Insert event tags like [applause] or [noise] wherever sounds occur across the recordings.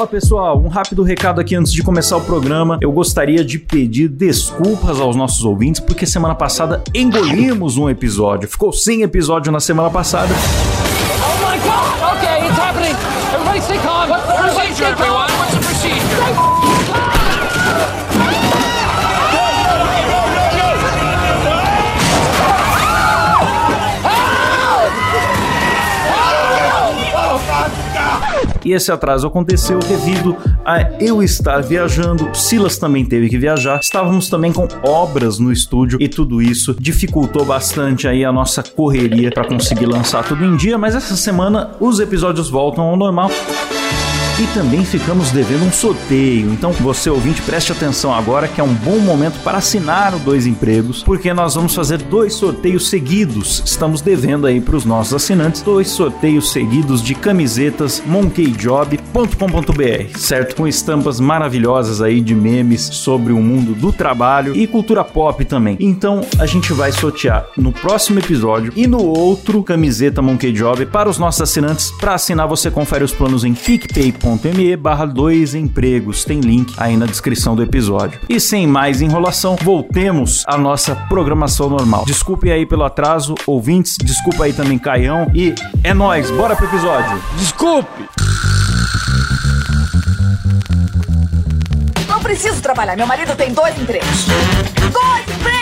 Fala pessoal, um rápido recado aqui antes de começar o programa. Eu gostaria de pedir desculpas aos nossos ouvintes porque semana passada engolimos um episódio. Ficou sem episódio na semana passada. Oh my god! Okay, it's happening. Everybody stay calm. E esse atraso aconteceu devido a eu estar viajando, Silas também teve que viajar, estávamos também com obras no estúdio e tudo isso dificultou bastante aí a nossa correria para conseguir lançar tudo em dia, mas essa semana os episódios voltam ao normal. E também ficamos devendo um sorteio. Então, você ouvinte, preste atenção agora que é um bom momento para assinar o Dois Empregos, porque nós vamos fazer dois sorteios seguidos. Estamos devendo aí para os nossos assinantes dois sorteios seguidos de camisetas monkeyjob.com.br, certo? Com estampas maravilhosas aí de memes sobre o mundo do trabalho e cultura pop também. Então, a gente vai sortear no próximo episódio e no outro camiseta Monkey Job para os nossos assinantes. Para assinar, você confere os planos em picpay.com me barra dois empregos. Tem link aí na descrição do episódio. E sem mais enrolação, voltemos à nossa programação normal. Desculpe aí pelo atraso, ouvintes. Desculpa aí também, Caião. E é nóis, bora pro episódio. Desculpe! Não preciso trabalhar. Meu marido tem dois empregos. Dois empregos!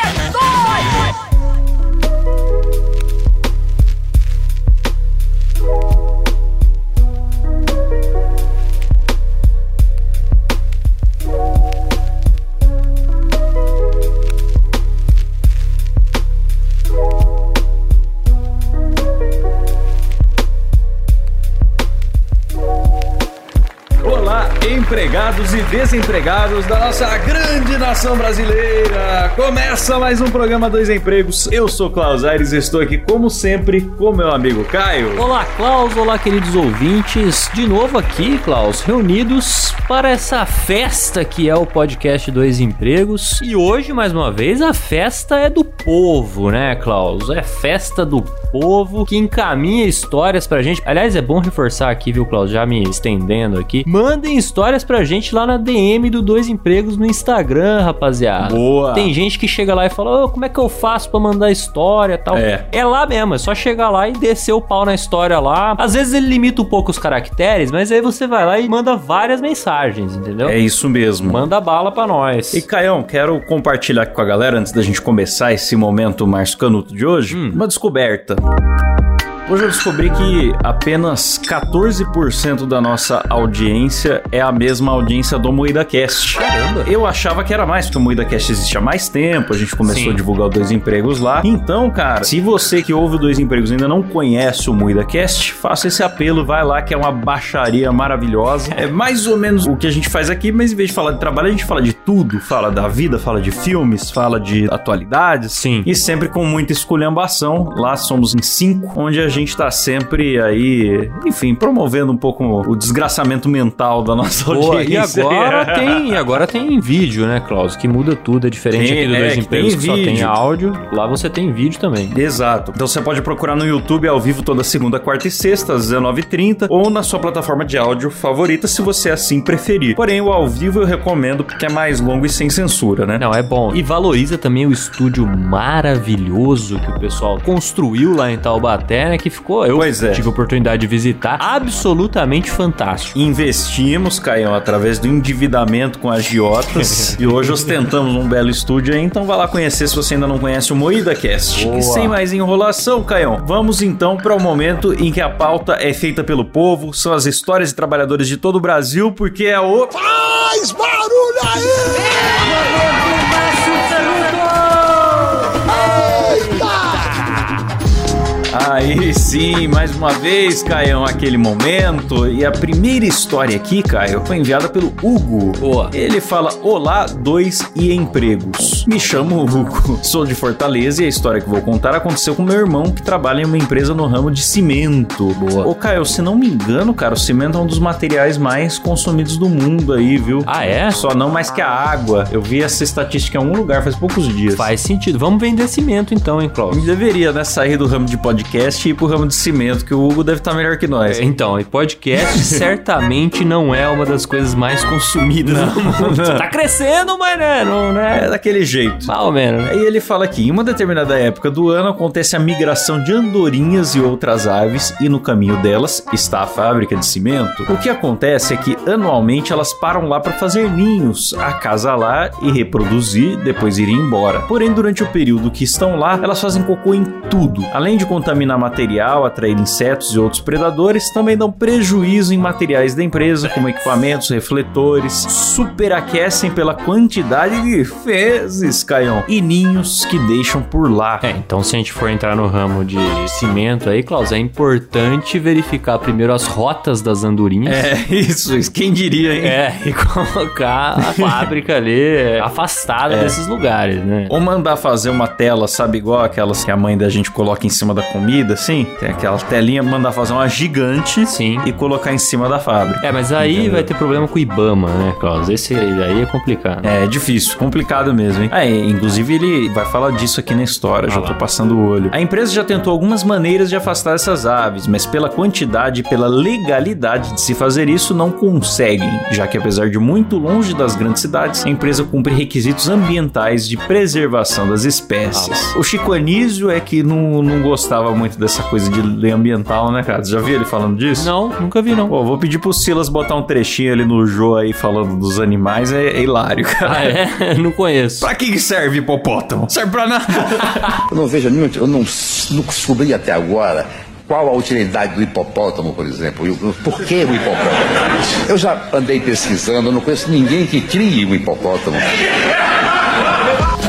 Empregados e desempregados da nossa grande nação brasileira! Começa mais um programa Dois Empregos. Eu sou Klaus Aires e estou aqui, como sempre, com meu amigo Caio. Olá, Klaus. Olá, queridos ouvintes. De novo aqui, Klaus, reunidos para essa festa que é o podcast Dois Empregos. E hoje, mais uma vez, a festa é do povo, né, Klaus? É festa do povo que encaminha histórias pra gente. Aliás, é bom reforçar aqui, viu, Klaus? Já me estendendo aqui. Mandem histórias pra gente lá na DM do Dois Empregos no Instagram, rapaziada. Boa. Tem gente que chega lá e fala: Ô, como é que eu faço pra mandar história e tal? É. É lá mesmo, é só chegar lá e descer o pau na história lá. Às vezes ele limita um pouco os caracteres, mas aí você vai lá e manda várias mensagens, entendeu? É isso mesmo. Manda bala pra nós. E Caião, quero compartilhar aqui com a galera, antes da gente começar esse momento mais canuto de hoje, uma descoberta. episode. Hoje eu descobri que apenas 14% da nossa audiência é a mesma audiência do Moída Cast. Caramba. Eu achava que era mais, porque o Moída Cast existe há mais tempo, a gente começou Sim. a divulgar o Dois Empregos lá. Então, cara, se você que ouve o Dois Empregos ainda não conhece o Moída Cast, faça esse apelo, vai lá que é uma baixaria maravilhosa. É mais ou menos o que a gente faz aqui, mas em vez de falar de trabalho, a gente fala de tudo. Fala da vida, fala de filmes, fala de atualidades. Sim. E sempre com muita esculhambação. Lá somos em cinco, onde a gente tá sempre aí, enfim, promovendo um pouco o desgraçamento mental da nossa Boa, e audiência. agora tem, e agora tem vídeo, né, Klaus? Que muda tudo, é diferente Tem, aqui do é, Dois que Empregos que só tem áudio. Lá você tem vídeo também. Exato. Então você pode procurar no YouTube ao vivo toda segunda, quarta e sexta, às 19h30, ou na sua plataforma de áudio favorita, se você assim preferir. Porém, o ao vivo eu recomendo porque é mais longo e sem censura, né? Não, é bom. E valoriza também o estúdio maravilhoso que o pessoal construiu lá em Taubaté, né? Que ficou. Eu Pois é. tive a oportunidade de visitar. Absolutamente fantástico. Investimos, Caião, através do endividamento com agiotas. [laughs] e hoje ostentamos um belo estúdio aí, então vá lá conhecer se você ainda não conhece o Moída Cast. Boa. E sem mais enrolação, Caião, vamos então para o momento em que a pauta é feita pelo povo, são as histórias de trabalhadores de todo o Brasil, porque é o. Faz barulho Aí sim, mais uma vez, Caião, aquele momento. E a primeira história aqui, Caio, foi enviada pelo Hugo. Boa. Ele fala: Olá, dois e empregos. Me chamo Hugo, sou de Fortaleza e a história que vou contar aconteceu com meu irmão que trabalha em uma empresa no ramo de cimento. Boa. Ô, Caio, se não me engano, cara, o cimento é um dos materiais mais consumidos do mundo aí, viu? Ah, é? Só não mais que a água. Eu vi essa estatística em algum lugar faz poucos dias. Faz sentido. Vamos vender cimento então, hein, Klaus? Deveria, né? Sair do ramo de podcast podcast e ir pro ramo de cimento, que o Hugo deve estar melhor que nós. Então, e podcast [laughs] certamente não é uma das coisas mais consumidas no mundo. Tá crescendo, mas né, não, né? É daquele jeito. Ou menos, né? Aí ele fala aqui, em uma determinada época do ano acontece a migração de andorinhas e outras aves e no caminho delas está a fábrica de cimento. O que acontece é que anualmente elas param lá para fazer ninhos, acasalar e reproduzir, depois irem embora. Porém, durante o período que estão lá, elas fazem cocô em tudo. Além de contaminar material, atrair insetos e outros predadores, também dão prejuízo em materiais da empresa, como equipamentos, refletores, superaquecem pela quantidade de fezes, Caião, e ninhos que deixam por lá. É, então se a gente for entrar no ramo de cimento aí, Klaus, é importante verificar primeiro as rotas das andorinhas. É, isso, isso. Quem diria, hein? É, e colocar a [laughs] fábrica ali é, afastada desses lugares, né? Ou mandar fazer uma tela, sabe, igual aquelas que a mãe da gente coloca em cima da comida, assim? Tem aquela telinha, mandar fazer uma gigante Sim. e colocar em cima da fábrica. É, mas aí Entendeu? vai ter problema com o Ibama, né, Klaus? Esse aí é complicado. É difícil, complicado mesmo, hein? É, inclusive ele vai falar disso aqui na história, já Ah lá. tô passando o olho. A empresa já tentou algumas maneiras de afastar essas aves, mas pela quantidade e pela legalidade de se fazer isso, não conseguem, já que apesar de muito longe das grandes cidades, a empresa cumpre requisitos ambientais de preservação das espécies. O Chico Anísio é que não, não gostava muito dessa coisa de lei ambiental, né, cara? Você já viu ele falando disso? Não, nunca vi, não. Pô, vou pedir pro Silas botar um trechinho ali no Jô aí falando dos animais, é, é hilário, cara. Ah, é? [laughs] não conheço. Pra que serve hipopótamo? Serve pra nada. Eu não vejo nenhum. Eu não, não descobri até agora qual a utilidade do hipopótamo, por exemplo. E Por que o hipopótamo? Eu já andei pesquisando, eu não conheço ninguém que crie um hipopótamo.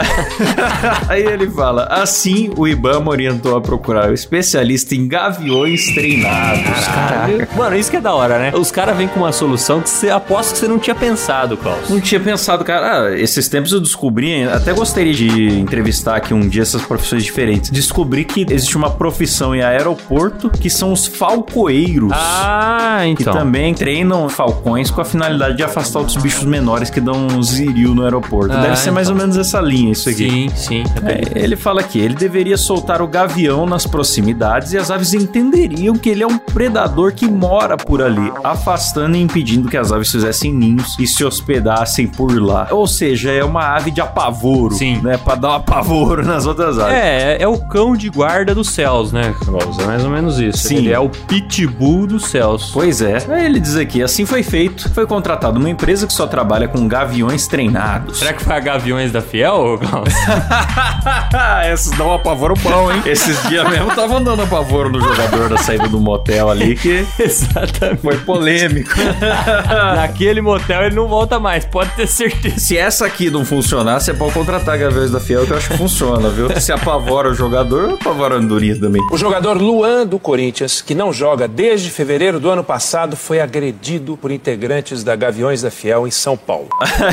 [laughs] Aí ele fala: assim o Ibama orientou a procurar o especialista em gaviões treinados. Caraca. Mano, isso que é da hora, né? Os caras vêm com uma solução que você aposta que você não tinha pensado, Klaus. Não tinha pensado, cara. Ah, esses tempos eu descobri, até gostaria de entrevistar aqui um dia essas profissões diferentes. Descobri que existe uma profissão em aeroporto que são os falcoeiros. Ah, Que então. também treinam falcões com a finalidade de afastar outros bichos menores que dão um ziril no aeroporto. Ah, Deve ser mais ou então. menos essa linha, isso aqui. Sim, sim. É, ele fala que ele deveria soltar o gavião nas proximidades e as aves entenderiam que ele é um predador que mora por ali, afastando e impedindo que as aves fizessem ninhos e se hospedassem por lá. Ou seja, é uma ave de apavoro, Sim. né? Pra dar um apavoro [laughs] nas outras aves. É, é o cão de guarda dos céus, né? É mais ou menos isso. Sim. Ele é o pitbull dos céus. Pois é. Aí ele diz aqui, assim foi feito. Foi contratado uma empresa que só trabalha com gaviões treinados. Será que foi a Gaviões da Fiel, Klaus? [laughs] Esses dão um apavoro bom, hein? Esses dias mesmo estavam dando apavoro no jogador da saída do motel ali, que [laughs] Exatamente. foi polêmico. [laughs] Naquele motel ele não volta mais, pode ter certeza. Se essa aqui não funcionar, você pode contratar Gaviões da Fiel, que eu acho que funciona, viu? Se apavora o jogador, apavora a andorinha também. O jogador Luan do Corinthians, que não joga desde fevereiro do ano passado, foi agredido por integrantes da Gaviões da Fiel em São Paulo.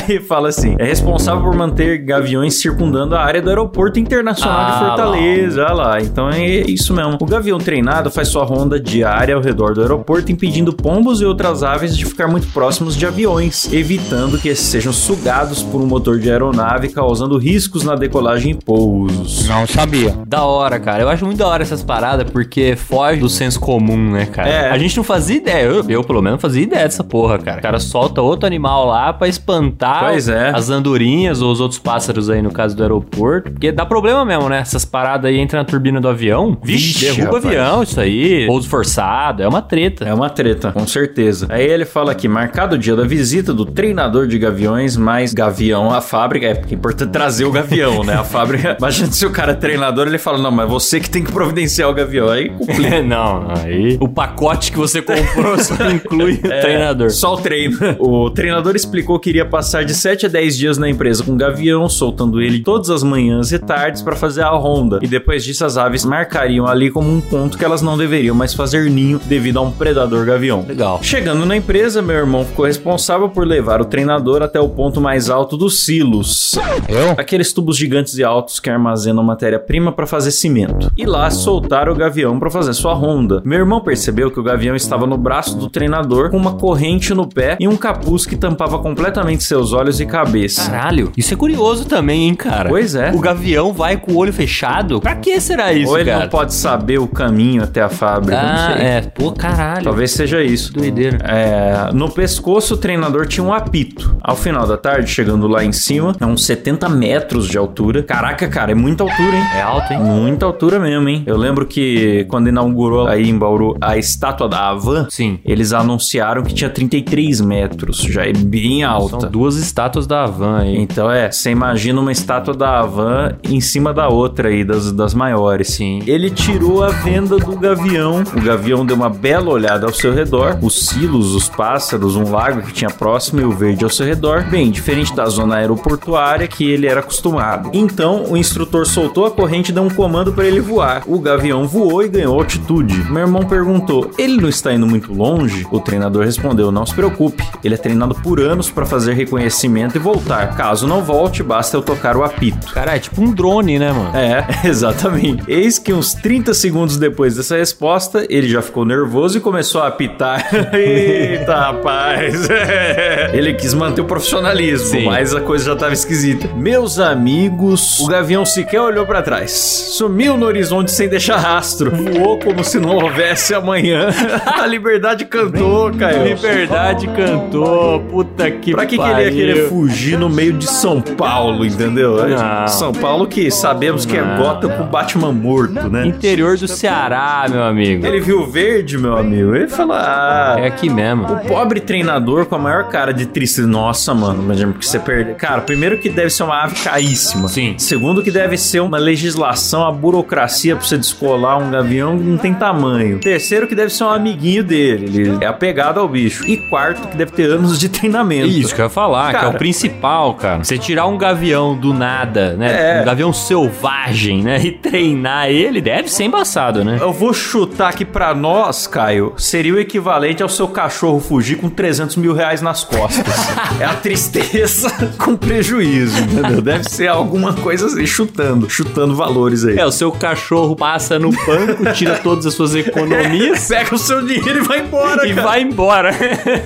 Aí fala assim: é responsável por manter gaviões circundando a área do aeroporto internacional Ah, de Fortaleza. Olha lá, então é isso mesmo. O gavião treinado faz sua ronda diária ao redor do aeroporto, impedindo pombos e outras aves de ficar muito próximos de aviões, evitando que esses sejam sugados por um motor de aeronave, causando riscos na decolagem e pousos. Não sabia. Da hora, cara. Eu acho muito da hora essas paradas, porque foge do senso comum, né, cara? É. A gente não fazia ideia. Eu, eu, pelo menos, fazia ideia dessa porra, cara. O cara solta outro animal lá pra espantar Pois é. as andorinhas ou os outros pássaros aí, no caso do aeroporto. Porque dá problema mesmo, né? Essas paradas aí entram na turbina do avião. Vixe, derruba o avião, isso aí. Pouso forçado, é uma treta. É uma treta, com certeza. Aí ele fala aqui, marcado o dia da visita do treinador de gaviões, mais gavião à fábrica. É é importante trazer o gavião, né? A fábrica. [laughs] Imagina se o cara é treinador, ele fala, não, mas você que tem que providenciar o gavião. Aí complica. [laughs] não, não, aí o pacote que você comprou só [laughs] inclui o treinador. Só o treino. O treinador explicou que iria passar de 7 a 10 dias na empresa com o gavião, soltando ele todas as manhãs e tardes para fazer a ronda. E depois disso, as aves marcariam ali como um ponto que elas não deveriam mais fazer ninho devido a um predador gavião. Legal. Chegando na empresa, meu irmão ficou responsável por levar o treinador até o ponto mais alto dos silos. Eu? Aqueles tubos gigantes e altos que armazenam matéria-prima para fazer cimento. E lá soltar o gavião para fazer sua ronda. Meu irmão percebeu que o gavião estava no braço do treinador com uma corrente no pé e um capuz que tampava completamente seus olhos e cabeça. Caralho, isso é curioso também, estranha, hein, cara? Pois é. O gavião vai com o olho fechado? Pra que será isso, Ou ele cara? não pode saber o caminho até a fábrica, Ah, não sei. é. Pô, caralho. Talvez seja isso. Doideira. É, no pescoço, o treinador tinha um apito. Ao final da tarde, chegando lá em cima, é uns 70 metros de altura. Caraca, cara, é muita altura, hein? É alto, hein? Muita altura mesmo, hein? Eu lembro que quando inaugurou aí em Bauru a estátua da Havan, Sim. eles anunciaram que tinha 33 metros. Já é bem São alta. duas estátuas da Havan aí. Então é, você imagina uma estátua da Havan em cima da outra aí, das, das maiores. Sim. Ele tirou a venda do gavião. O gavião deu uma bela olhada ao seu redor. Os silos, os pássaros, um lago que tinha próximo e o verde ao seu redor. Bem, diferente da zona aeroportuária que ele era acostumado. Então, o instrutor soltou a corrente e deu um comando para ele voar. O gavião voou e ganhou altitude. Meu irmão perguntou: ele não está indo muito longe? O treinador respondeu: não se preocupe. Ele é treinado por anos para fazer reconhecimento e voltar. Caso não volte, basta eu tocar o apito. Cara, é tipo um drone, né, mano? É, [laughs] exatamente. Eis que uns 30 segundos depois dessa resposta, ele já ficou nervoso e começou a apitar. [laughs] Eita, rapaz. [laughs] Ele quis manter o profissionalismo, Sim. mas a coisa já tava esquisita. Meus amigos, o gavião sequer olhou pra trás. Sumiu no horizonte sem deixar rastro. Voou como se não houvesse amanhã. A liberdade cantou, Caio. Liberdade cantou, puta que Pra que, que ele ia querer fugir no meio de São Paulo, entendeu? Não. São Paulo que sabemos que é Não, Gotham com Batman morto, né? Interior do Ceará, meu amigo. Ele viu verde, meu amigo. Ele falou: Ah. É aqui mesmo. O pobre treinador com a maior cara de tristeza. Nossa, mano, imagina porque você perde. Cara, primeiro que deve ser uma ave caríssima. Sim. Segundo que deve ser uma legislação, a burocracia pra você descolar um gavião que não tem tamanho. Terceiro que deve ser um amiguinho dele. Ele é apegado ao bicho. E quarto que deve ter anos de treinamento. Isso que eu ia falar, que é Cara. o principal, cara. Você tirar um gavião do nada, né? É. Um gavião selvagem, né? E treinar ele deve ser embaçado, né? Eu vou chutar que pra nós, Caio, seria o equivalente ao seu cachorro fugir com 300 mil reais nas costas. [laughs] é a tristeza [laughs] com prejuízo, entendeu? Deve ser alguma coisa assim, chutando, chutando valores aí. É, o seu cachorro passa no banco, tira todas as suas economias [laughs] Pega o seu dinheiro e vai embora, e cara. vai embora.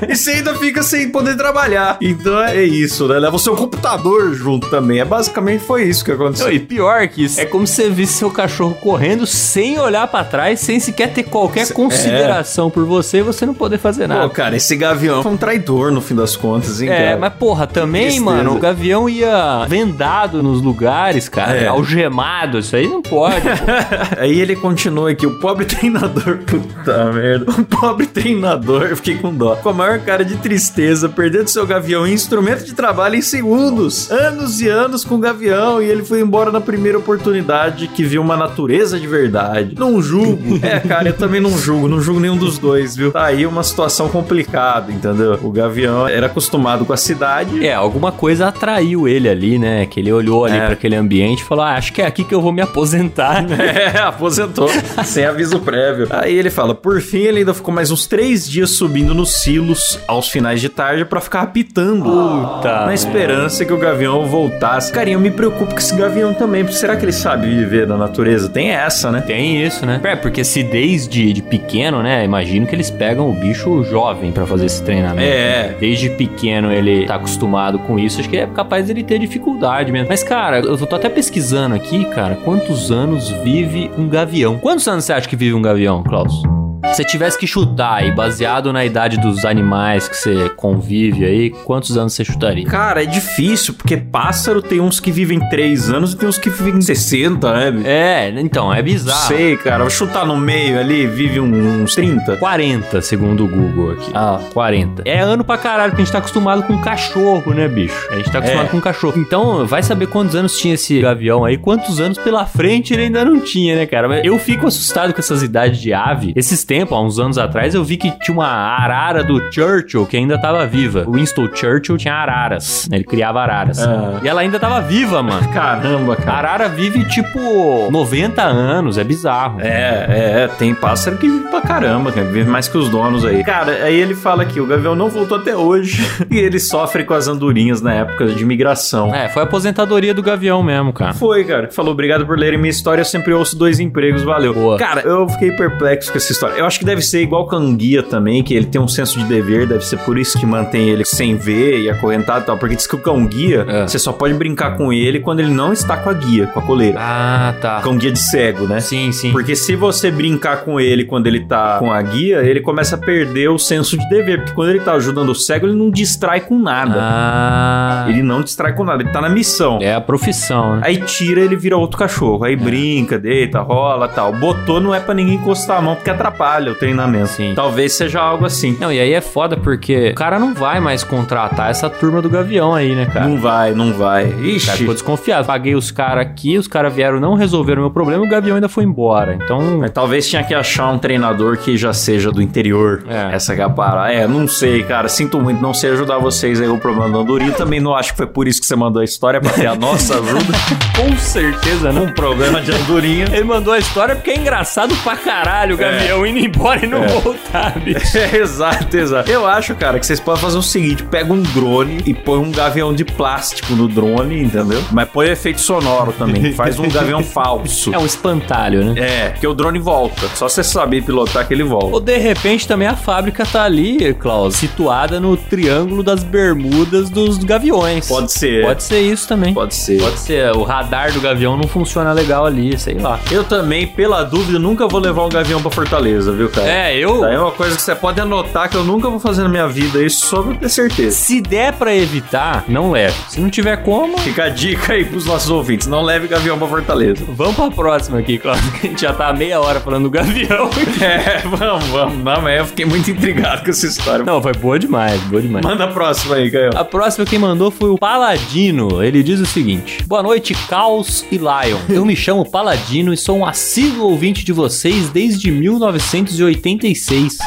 E você ainda fica sem poder trabalhar. Então é isso, né? Leva o seu computador junto também. É basicamente foi isso que aconteceu. E pior que isso, é como se você visse seu cachorro correndo sem olhar pra trás, sem sequer ter qualquer consideração por você e você não poder fazer nada. Pô, cara, esse gavião foi um traidor no fim das contas, hein, É, cara? mas porra, também, mano, o gavião ia vendado nos lugares, cara, É. algemado, isso aí não pode. [laughs] Aí ele continua aqui, o pobre [laughs] treinador, puta merda, o pobre treinador, eu fiquei com dó, com a maior cara de tristeza, perdendo seu gavião em instrumento de trabalho em segundos, anos e anos com o gavião, e ele foi embora na primeira oportunidade que viu uma natureza de verdade. Não julgo, [laughs] é, cara, eu também não julgo, não julgo nenhum dos dois, viu? Tá aí uma situação complicada, entendeu? O gavião era acostumado com a cidade, é, alguma coisa atraiu ele ali, né? Que ele olhou ali É. pra aquele ambiente e falou: ah, acho que é aqui que eu vou me aposentar. [laughs] É, aposentou, sem aviso prévio. Aí ele fala, por fim ele ainda ficou mais uns três dias subindo nos silos aos finais de tarde pra ficar apitando. Puta Na esperança que o gavião voltasse. Carinha, eu me preocupo com esse gavião também, porque será que ele sabe viver na natureza? Tem essa, né? Tem isso, né? É, porque se desde de pequeno, né? Imagino que eles pegam o bicho jovem pra fazer esse treinamento. É. Desde pequeno ele tá acostumado com isso, acho que é capaz dele ter dificuldade mesmo. Mas, cara, eu tô até pesquisando aqui, cara, quantos anos vive um gavião? Quantos anos você acha que vive um gavião, Klaus? Se você tivesse que chutar aí, baseado na idade dos animais que você convive aí, quantos anos você chutaria? Cara, é difícil, porque pássaro tem uns que vivem 3 anos e tem uns que vivem 60, né? É, então, é bizarro. Sei, cara. Vou chutar no meio ali, vive uns 30. 40, segundo o Google aqui. Ah. 40. É ano pra caralho, porque a gente tá acostumado com cachorro, né, bicho? A gente tá acostumado É. com cachorro. Então, vai saber quantos anos tinha esse gavião aí, quantos anos pela frente ele ainda não tinha, né, cara? Mas Eu fico assustado com essas idades de ave. Esses tempos, há uns anos atrás, eu vi que tinha uma arara do Churchill que ainda tava viva. O Winston Churchill tinha araras, né? Ele criava araras. Ah. E ela ainda tava viva, mano. [laughs] Caramba, A cara. arara vive, tipo, 90 anos, é bizarro. É, é, tem pássaro que vive pra caramba, cara, vive mais que os donos aí. Cara, aí ele fala que o Gavião não voltou até hoje [laughs] e ele sofre com as andorinhas na época de migração. É, foi a aposentadoria do gavião mesmo, cara. Foi, cara. Falou, obrigado por lerem minha história, eu sempre ouço dois empregos, valeu. Boa. Cara, eu fiquei perplexo com essa história. Eu acho que deve ser igual com a guia também, que ele tem um senso de dever, deve ser por isso que mantém ele sem ver e acorrentado e tal. Porque diz que o cão guia, É. você só pode brincar com ele quando ele não está com a guia, com a coleira. Ah, tá. Cão guia de cego, né? Sim, sim. Porque se você brincar com ele quando ele tá com a guia, ele começa a perder o senso de dever. Porque quando ele tá ajudando o cego, ele não distrai com nada. Ah. Ele não distrai com nada, ele tá na missão. É a profissão, né? Aí tira, ele vira outro cachorro. Aí brinca, deita, rola tal. Botou não é pra ninguém encostar a mão porque atrapalha o treinamento. Sim. Talvez seja algo assim. Não, e aí é foda porque o cara não vai mais contratar essa turma do Gavião aí, né, cara? Não vai, não vai. O cara Ixi. ficou desconfiado. Paguei os caras aqui, os caras vieram, não resolveram o meu problema, o Gavião ainda foi embora. Então, Mas talvez tinha que achar um treinador que já seja do interior. É. Essa que é a parada. É, não sei, cara. Sinto muito, não sei ajudar vocês aí o problema do Andorinho. Também não acho que foi por isso que você mandou a história, pra ter a nossa ajuda. [laughs] com certeza não. um problema de Andorinha. Ele mandou a história porque é engraçado pra caralho o Gavião indo embora e não voltar, bicho. É, [laughs] exato, exato. Eu acho, cara, que vocês podem fazer o seguinte: pega um drone e põe um gavião de plástico no drone, entendeu? Mas põe efeito sonoro também. [laughs] Faz um gavião falso. É um espantalho, né? É, porque o drone volta. Só você saber pilotar que ele volta. Ou de repente também a fábrica tá ali, Klaus, situada no Triângulo das Bermudas dos Gaviões. Pode ser. Pode ser isso também. Pode ser. Pode ser. O radar do Gavião não funciona legal ali, sei lá. Eu também, pela dúvida, nunca vou levar um gavião pra Fortaleza, viu, cara? É, eu. Daí é uma coisa que você pode anotar que eu nunca vou fazer na minha vida, isso só pra ter certeza. Se der pra evitar, não leve. Se não tiver como, Fica a dica aí pros nossos ouvintes: não leve gavião pra Fortaleza. vamos pra próxima aqui, Klaus. que A gente já tá há meia hora falando do Gavião. [laughs] É, vamos, vamos. Não, mas eu fiquei muito intrigado com essa história. Não, foi boa demais, boa demais. Manda a próxima aí, Caio. A próxima quem mandou foi o Paladino. Ele diz o seguinte: Boa noite, Caos e Lion. Eu me chamo Paladino e sou um assíduo ouvinte de vocês desde 1986.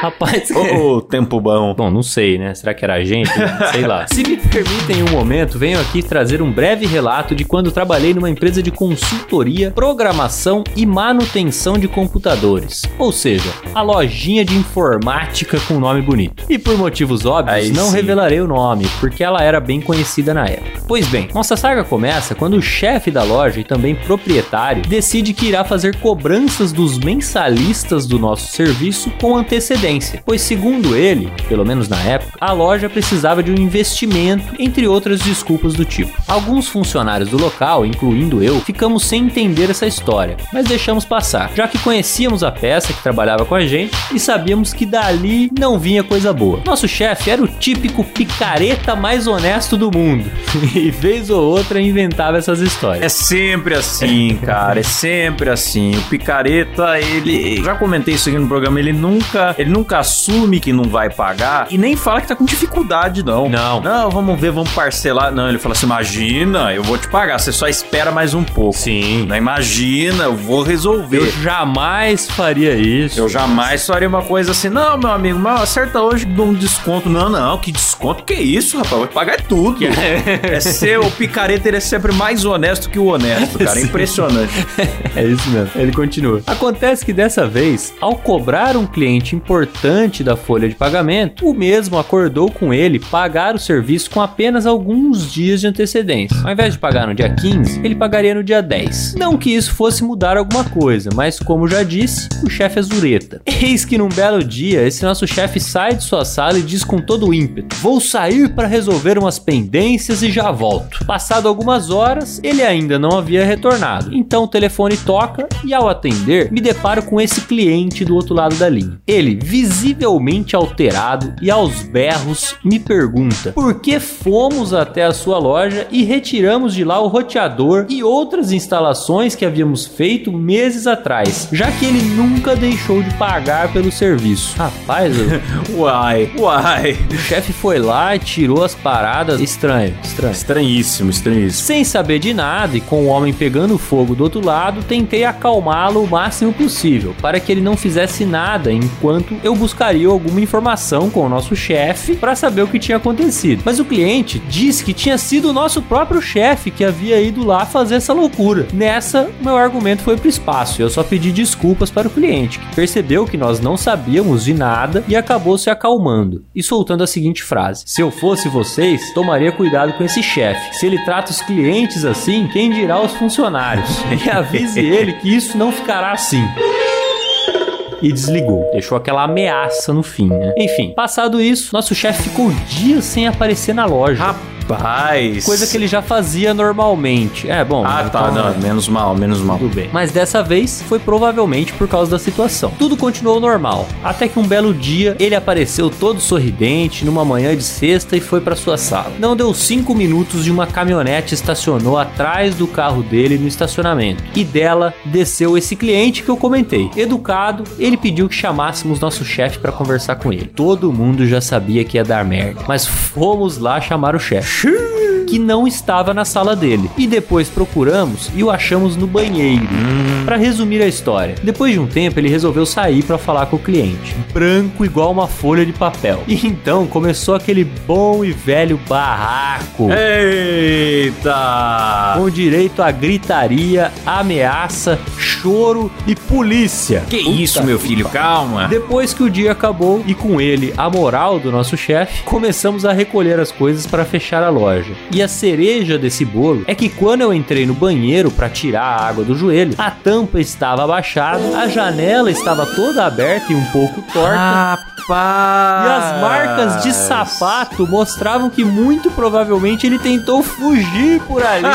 Rapaz, [laughs] Ô, tempo bom. Bom, não sei, né? Será que era a gente? Sei lá. [laughs] Se me permitem um momento, venho aqui trazer um breve relato de quando trabalhei numa empresa de consultoria, programação e manutenção de computadores. Ou seja, a lojinha de informática com nome bonito. E por motivos óbvios, Aí não sim. revelarei o nome, porque ela era bem conhecida na época. Pois bem, nossa saga começa quando o chefe da loja e também proprietário decide que irá fazer cobranças dos mensalistas do nosso serviço com antecedência, pois segundo ele, pelo menos na época, a loja precisava de um investimento, entre outras desculpas do tipo. Alguns funcionários do local, incluindo eu, ficamos sem entender essa história, mas deixamos passar, já que conhecíamos a peça que trabalhava com a gente e sabíamos que dali não vinha coisa boa. Nosso chefe era o típico picareta mais honesto do mundo, [laughs] e vez ou outra inventava essas É histórias. sempre assim, cara. É sempre assim. O picareta, ele. Já isso aqui no programa. Ele nunca. Ele nunca assume que não vai pagar e nem fala que tá com dificuldade, não. Não. Não, vamos ver, vamos parcelar. Não, ele fala assim: imagina, eu vou te pagar. Você só espera mais um pouco. Sim. Não imagina, eu vou resolver. Eu jamais faria isso. Eu jamais faria uma coisa assim, não, meu amigo, mas acerta hoje, dou um desconto. Não, não, que desconto que é isso, rapaz? Vou te pagar tudo. É ser, o picareta ele é sempre mais honesto que o honesto, cara. [laughs] É impressionante. É isso mesmo. Ele continua. Acontece que dessa vez, ao cobrar um cliente importante da folha de pagamento, o mesmo acordou com ele pagar o serviço com apenas alguns dias de antecedência. Ao invés de pagar no dia 15, ele pagaria no dia 10. Não que isso fosse mudar alguma coisa, mas como já disse, o chefe é zureta. [laughs] Eis que num belo dia, esse nosso chefe sai de sua sala e diz com todo o ímpeto: Vou sair para resolver umas pendências e já volto. Passado algumas horas, ele ainda não havia retornado. Então o telefone toca e ao atender, me deparo com esse cliente do outro lado da linha. Ele, visivelmente alterado e aos berros, me pergunta: Por que fomos até a sua loja e retiramos de lá o roteador e outras instalações que havíamos feito meses atrás, já que ele nunca deixou de pagar pelo serviço? Rapaz, o [laughs] Uai, uai. o chefe foi lá e tirou as paradas. Estranho, estranho. Estranhíssimo, estranhíssimo. Sem saber de nada e com o homem pegando fogo do outro lado, tentei acalmá-lo o máximo possível, para que ele não fizesse nada enquanto eu buscaria alguma informação com o nosso chefe para saber o que tinha acontecido. Mas o cliente disse que tinha sido o nosso próprio chefe que havia ido lá fazer essa loucura. Nessa, meu argumento foi pro espaço. Eu só pedi desculpas para o cliente, que percebeu que nós não sabíamos de nada e acabou se acalmando e soltando a seguinte frase: Se eu fosse vocês, tomaria cuidado com esse chefe. Se ele trata os clientes assim, quem dirá os funcionários? [laughs] E avise ele que isso não ficará assim. E desligou. Deixou aquela ameaça no fim, né? Enfim, passado isso, nosso chefe ficou dias sem aparecer na loja. Rapaz. Coisa que ele já fazia normalmente. É, bom. Ah, tá. então- Não, menos mal, menos mal. Tudo bem. Mas dessa vez foi provavelmente por causa da situação. Tudo continuou normal. Até que um belo dia ele apareceu todo sorridente numa manhã de sexta e foi para sua sala. Não deu cinco minutos de uma caminhonete estacionou atrás do carro dele no estacionamento. E dela desceu esse cliente que eu comentei. Educado, ele pediu que chamássemos nosso chefe para conversar com ele. Todo mundo já sabia que ia dar merda, mas fomos lá chamar o chefe que não estava na sala dele. E depois procuramos e o achamos no banheiro. Pra resumir a história, depois de um tempo ele resolveu sair pra falar com o cliente, branco igual uma folha de papel. E então começou aquele bom e velho barraco. Eita! Com direito a gritaria, ameaça, choro e polícia. Que Puta isso, meu filho? Calma. depois que o dia acabou e com ele a moral do nosso chefe, começamos a recolher as coisas para fechar a loja. E a cereja desse bolo é que quando eu entrei no banheiro para tirar a água do joelho, a tampa estava abaixada, a janela estava toda aberta e um pouco torta. Rapaz. E as marcas de sapato mostravam que muito provavelmente ele tentou fugir por ali. [laughs]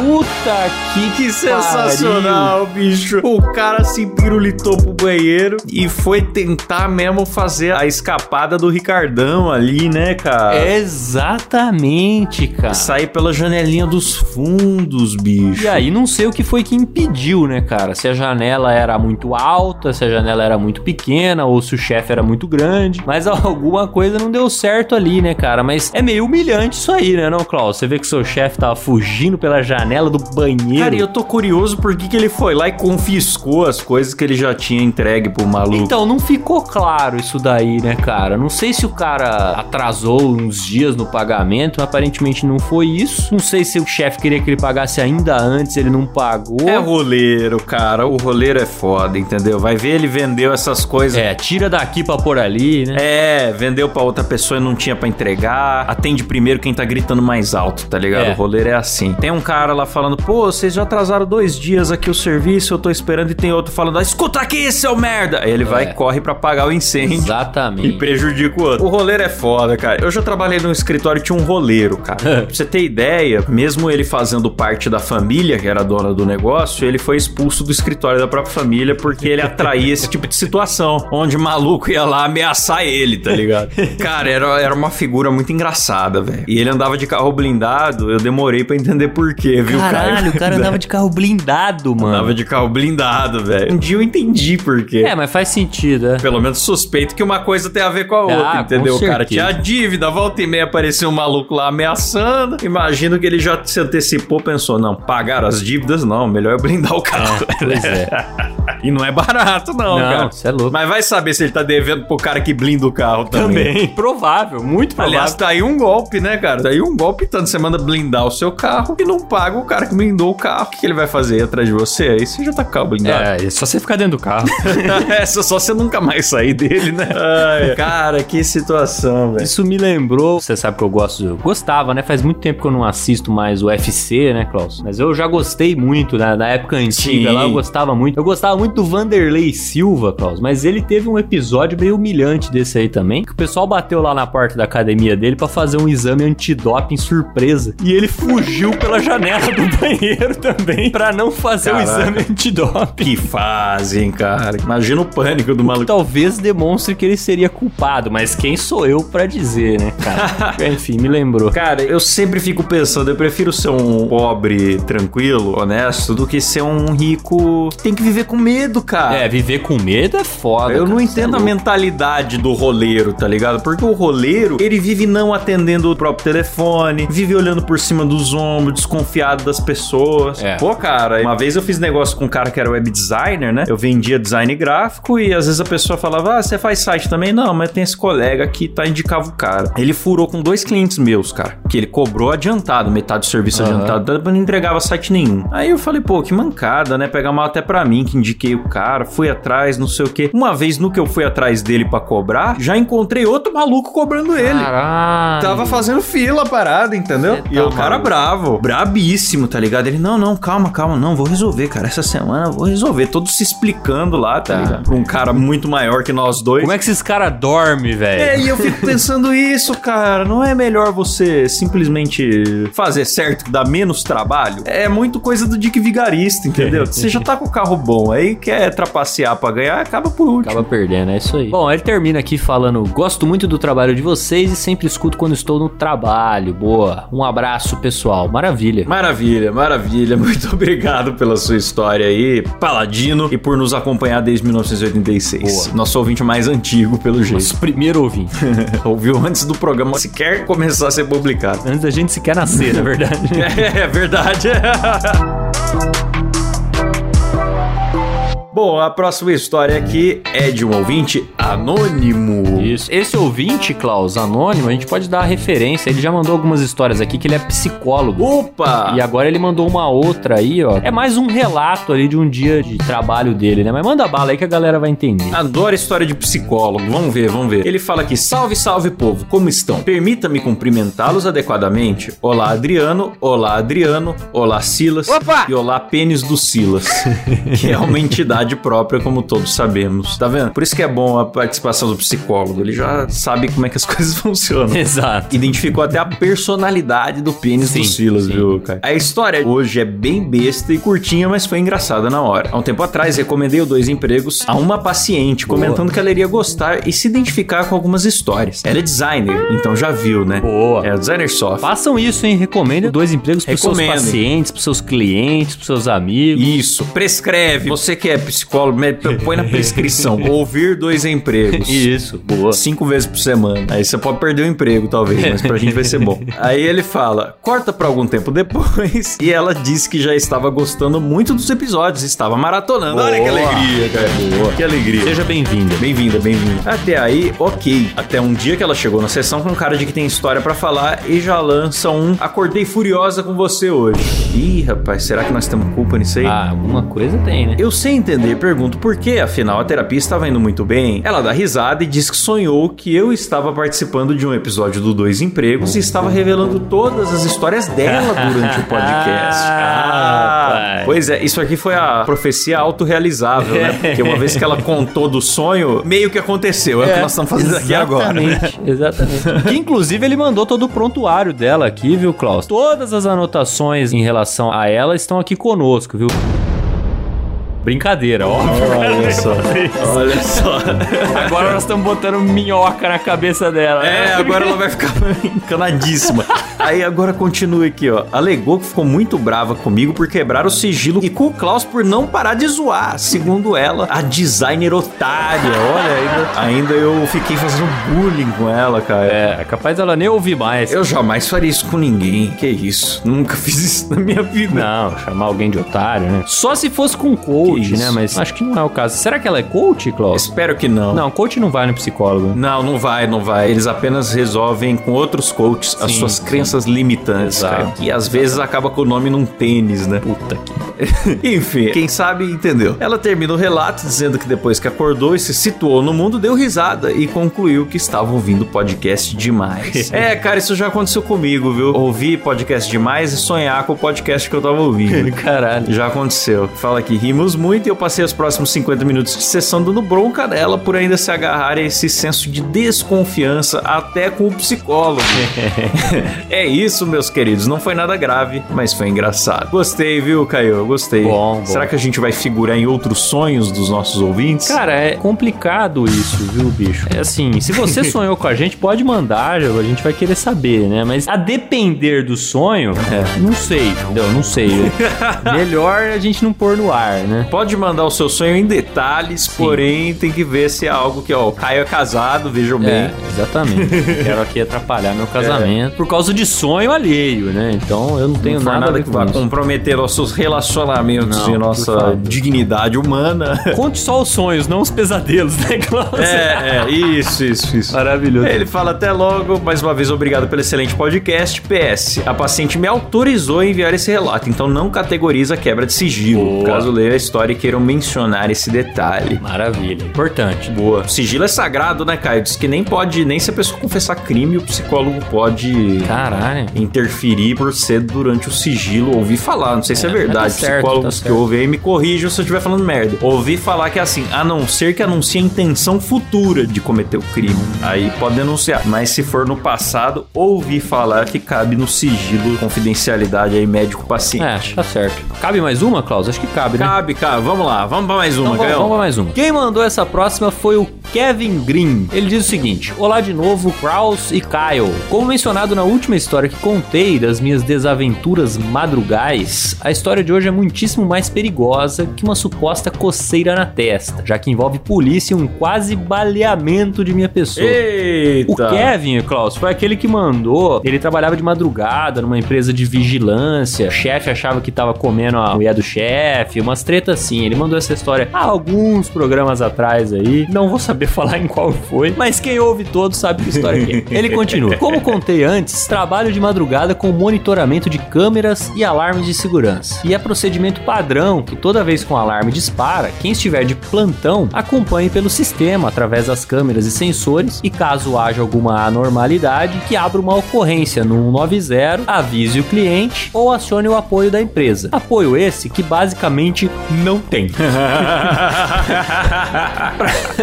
Puta que, Que sensacional, bicho. O cara se pirulitou pro banheiro e foi tentar mesmo fazer a escapada do Ricardão ali, né, cara? Exatamente, cara. Sair pela janelinha dos fundos, bicho. E aí, não sei o que foi que impediu, né, cara? Se a janela era muito alta, se a janela era muito pequena, ou se o chefe era muito grande. Mas [laughs] alguma coisa não deu certo ali, né, cara? Mas é meio humilhante isso aí, né, não, Klaus? Você vê que seu chefe tava fugindo pela janela do banheiro. Cara, e eu tô curioso por que, que ele foi lá e confiscou as coisas que ele já tinha entregue pro maluco. Então, não ficou claro isso daí, né, cara? Não sei se o cara atrasou uns dias no pagamento, aparentemente não foi isso. Não sei se o chefe queria que ele pagasse ainda antes, ele não pagou. É roleiro, cara. O roleiro é foda, entendeu? Vai ver, ele vendeu essas coisas. É, tira daqui pra pôr ali, né? É, vendeu pra outra pessoa e não tinha pra entregar. Atende primeiro quem tá gritando mais alto, tá ligado? É. O roleiro é assim. Tem um cara lá falando, pô, vocês já atrasaram dois dias aqui o serviço, eu tô esperando. E tem outro falando, "Ah, escuta aqui, seu merda. Aí ele vai É. e corre pra apagar o incêndio. Exatamente. [laughs] E prejudica o outro. O roleiro é foda, cara. Eu já trabalhei num escritório e tinha um roleiro, cara. [laughs] pra você ter ideia, mesmo ele fazendo parte da família, que era dona do negócio, ele foi expulso do escritório da própria família porque ele atraía esse tipo de situação, onde maluco ia lá ameaçar ele, tá ligado? [laughs] Cara, era, era uma figura muito engraçada, velho. E ele andava de carro blindado, eu demorei pra entender por quê, viu, Caralho, cara? o cara [laughs] andava de carro blindado, mano. Andava de carro blindado, velho. Um dia eu entendi por quê. É, mas faz sentido, é. Pelo menos suspeito que uma coisa tem a ver com a outra, Ah, entendeu? O cara tinha dívida, volta e meia apareceu um maluco lá ameaçando. Imagino que ele já se antecipou, pensou: não, pagar as dívidas não, melhor eu blindar o carro. Pois é. [laughs] e não é barato, não, Não, cara. cê é louco. Mas vai saber se ele tá devendo pro cara que blinda o carro também. Também. [laughs] Provável, muito provável. Aliás, tá aí um golpe, né, cara? Tá aí um golpe, tanto você manda blindar o seu carro e não paga o cara que blindou o carro. O que, ele vai fazer Ir atrás de você? Aí você já tá com o carro blindado. é, é só você ficar dentro do carro. [laughs] Essa só você nunca mais sair dele, né? Ai, cara, que situação, velho. Isso me lembrou, você sabe que eu gosto, eu gostava, né? Faz muito tempo que eu não assisto mais o UFC, né, Klaus? Mas eu já gostei muito, né? Na época antiga Sim. lá, eu gostava muito. Eu gostava muito do Vanderlei Silva, Klaus, mas ele teve um episódio meio humilhante desse aí também, que o pessoal bateu lá na porta da academia dele pra fazer um exame antidoping surpresa. E ele fugiu pela janela do [laughs] banheiro também pra não fazer o exame antidoping. Que fazem, cara. Imagina o pânico do maluco. Talvez demonstre que ele seria culpado, mas quem sou eu pra dizer, né, cara? [laughs] Enfim, me lembrou. Cara, eu sempre fico pensando, eu prefiro ser um pobre, tranquilo, honesto, do que ser um rico que tem que viver com medo, cara. É, viver com medo é foda. Eu não cara, entendo cê a é louco. mentalidade do roleiro, tá ligado? Porque o roleiro, ele vive não atendendo o próprio telefone, vive olhando por cima dos ombros, desconfiado das pessoas. É. Pô, cara, uma vez eu fiz negócio com um cara que era web designer, né? Eu vendia design gráfico e às vezes a pessoa falava: Ah, você faz site também? Não, mas tem esse colega que tá indicava o cara. Ele furou com dois clientes meus, cara, que ele cobrou adiantado, metade do serviço Aham. adiantado, não entregava site nenhum. Aí eu falei, pô, que mancada, né? Pegar mal até pra mim, que indiquei o cara, fui atrás, não sei o quê. Uma vez no que eu fui atrás dele pra cobrar, já encontrei outro maluco cobrando ele. Caralho. Tava fazendo fila a parada, entendeu? Cê e tá o cara maluco. bravo, brabíssimo, tá ligado? Ele, não, não, calma, calma, não, vou resolver, cara. Essa semana eu vou resolver. Todo se explicando lá, tá, Tá. ligado? Pra um cara muito maior que nós dois. Como é que esses caras dormem, velho? É, e eu fico pensando [laughs] isso, cara. Não é melhor você simplesmente fazer certo, que dá menos trabalho? É muito coisa do Dick Vigarista, entendeu? [laughs] Você já tá com o carro bom, aí quer trapacear pra ganhar, acaba por último. Acaba perdendo, é isso aí. Bom, ele termina aqui falando: Gosto muito do trabalho de vocês e sempre escuto quando estou no trabalho. Boa. Um abraço, pessoal. Maravilha. Maravilha, maravilha. [laughs] Muito obrigado pela sua história aí, Paladino, e por nos acompanhar desde 1986. Boa. Nosso ouvinte mais antigo, pelo jeito. Nosso primeiro ouvinte. [laughs] Ouviu antes do programa sequer começar a ser publicado. Antes da gente sequer nascer, na verdade. [laughs] É, é verdade. Bom, a próxima história aqui é de um ouvinte anônimo. Isso. Esse ouvinte, Klaus, anônimo, a gente pode dar a referência. Ele já mandou algumas histórias aqui que ele é psicólogo. Opa! E agora ele mandou uma outra aí, ó. É mais um relato ali de um dia de trabalho dele, né? Mas manda bala aí que a galera vai entender. Adoro história de psicólogo. Vamos ver, vamos ver. Ele fala aqui: salve, salve povo, como estão? Permita-me cumprimentá-los adequadamente. Olá, Adriano. Olá, Adriano. Olá, Silas. Opa! E olá, pênis do Silas. [laughs] que é uma entidade própria, como todos sabemos. Tá vendo? Por isso que é bom a participação do psicólogo. Ele já sabe como é que as [laughs] coisas funcionam. Exato. Identificou até a personalidade do pênis Sim, do Silas, sim. viu, cara? A história hoje é bem besta e curtinha, mas foi engraçada na hora. Há um tempo atrás, recomendei o Dois Empregos a uma paciente, Boa. comentando que ela iria gostar e se identificar com algumas histórias. Ela é designer, então já viu, né? Boa. É designer software. Façam isso, hein? Recomendem dois empregos pros seus Recomendem. pacientes, pros seus clientes, pros seus amigos. Isso, prescreve. Você que é psicólogo, me- põe na prescrição. [laughs] Ouvir dois empregos. Isso, boa. Cinco vezes por semana. Aí você pode perder o emprego, talvez, mas pra gente vai ser bom. [laughs] Aí ele fala: corta pra algum tempo depois. [laughs] E ela disse que já estava gostando muito dos episódios, estava maratonando. Olha que Boa. alegria, cara. Boa. Que alegria. Seja bem-vinda. Bem-vinda, bem-vinda. Até aí, ok. Até um dia que ela chegou na sessão com um cara de que tem história pra falar e já lança um Acordei furiosa com você hoje. Ih, rapaz, será que nós temos culpa nisso aí? Ah, alguma coisa tem, né? Eu sem entender, pergunto por quê, afinal a terapia estava indo muito bem. Ela dá risada e diz que sonhou que eu estava participando de um episódio do Dois Empregos e estava revelando todas as histórias dela [laughs] durante o podcast. Ah, rapaz. pois é, isso aqui foi a profecia autorrealizável, né? [laughs] Porque uma vez que ela contou do sonho, meio que aconteceu. É, o que nós estamos fazendo aqui agora. Exatamente, [laughs] exatamente. que inclusive ele mandou todo o prontuário dela aqui, viu, Klaus? Todas as anotações em relação a ela estão aqui conosco, viu? Brincadeira, óbvio. Olha só, olha só. Agora nós estamos botando minhoca na cabeça dela. É, agora ela vai ficar encanadíssima. Aí agora continua aqui, ó. Alegou que ficou muito brava comigo por quebrar o sigilo e com o Klaus por não parar de zoar. Segundo ela, a designer otária. Olha, ainda, ainda eu fiquei fazendo bullying com ela, cara. É, é capaz dela nem ouvir mais. Eu jamais faria isso com ninguém. Que isso? Nunca fiz isso na minha vida. Não, chamar alguém de otário, né? Só se fosse com coach, Que isso? né? Mas acho que não é o caso. Será que ela é coach, Klaus? Espero que não. Não, coach não vai no psicólogo. Não, não vai, não vai. Eles apenas resolvem com outros coaches as Sim, suas sim. crenças limitantes, Exato. cara. Que às vezes acaba com o nome num tênis, né? Puta que. [laughs] Enfim, quem sabe entendeu. Ela termina o relato dizendo que depois que acordou e se situou no mundo, deu risada e concluiu que estava ouvindo podcast demais. [laughs] é, cara, isso já aconteceu comigo, viu? Ouvir podcast demais e sonhar com o podcast que eu tava ouvindo. [laughs] Caralho. Já aconteceu. Fala que rimos muito e eu passei os próximos 50 minutos de sessão dando bronca nela por ainda se agarrar a esse senso de desconfiança até com o psicólogo. [laughs] é isso, meus queridos. Não foi nada grave, mas foi engraçado. Gostei, viu, Caio? Gostei. Bom, bom. Será que a gente vai figurar em outros sonhos dos nossos ouvintes? Cara, é complicado isso, viu, bicho? É assim, se você [laughs] sonhou com a gente, pode mandar, a gente vai querer saber, né? Mas a depender do sonho, É. não sei, entendeu? Não sei. [laughs] Melhor a gente não pôr no ar, né? Pode mandar o seu sonho em detalhes, porém tem que ver se é algo que, ó, o Caio é casado, vejam bem. É, exatamente. [laughs] Quero aqui atrapalhar meu casamento por causa de sonho alheio, né? Então eu não tenho Não nada, nada que vá comprometer nossos relacionamentos Não, e nossa dignidade humana. [laughs] Conte só os sonhos, não os pesadelos, né, Klaus? É, é, isso, isso, isso. Maravilhoso. Ele fala até logo, mais uma vez obrigado pelo excelente podcast. PS, a paciente me autorizou a enviar esse relato, então não categoriza quebra de sigilo. Boa. Caso leia a história história e queiram mencionar esse detalhe. Maravilha, importante. Boa. Sigilo é sagrado, né, Caio? Diz que nem pode, nem se a pessoa confessar crime, o psicólogo pode Caralho. interferir por ser durante o sigilo. Ouvi falar, não sei se é, É, verdade. mas tá certo, Psicólogos tá que ouvem aí me corrijam se eu estiver falando merda. Ouvi falar que é assim, a não ser que anuncie a intenção futura de cometer o crime. Aí pode denunciar. Mas se for no passado, ouvi falar que cabe no sigilo, confidencialidade aí médico-paciente. É, tá certo. Cabe mais uma, Klaus? Acho que cabe, né? Cabe, Vamos lá, vamos pra mais uma, Então Caio. vamos pra mais uma. Quem mandou essa próxima foi o Kevin Green. Ele diz o seguinte: Olá de novo, Kraus e Kyle. Como mencionado na última história que contei das minhas desaventuras madrugais, a história de hoje é muitíssimo mais perigosa que uma suposta coceira na testa, já que envolve polícia e um quase baleamento de minha pessoa. Eita! O Kevin, Klaus, foi aquele que mandou. Ele trabalhava de madrugada numa empresa de vigilância. O chefe achava que tava comendo a mulher do chefe, umas tretas assim. Ele mandou essa história há alguns programas atrás aí. Não vou saber [laughs] falar em qual foi, mas quem ouve todos sabe que história que é. [laughs] Ele continua. Como contei antes, trabalho de madrugada com monitoramento de câmeras e alarmes de segurança. E é procedimento padrão que toda vez que um alarme dispara, quem estiver de plantão acompanhe pelo sistema através das câmeras e sensores e caso haja alguma anormalidade, que abra uma ocorrência no 190, avise o cliente ou acione o apoio da empresa. Apoio esse que basicamente não tem. [laughs]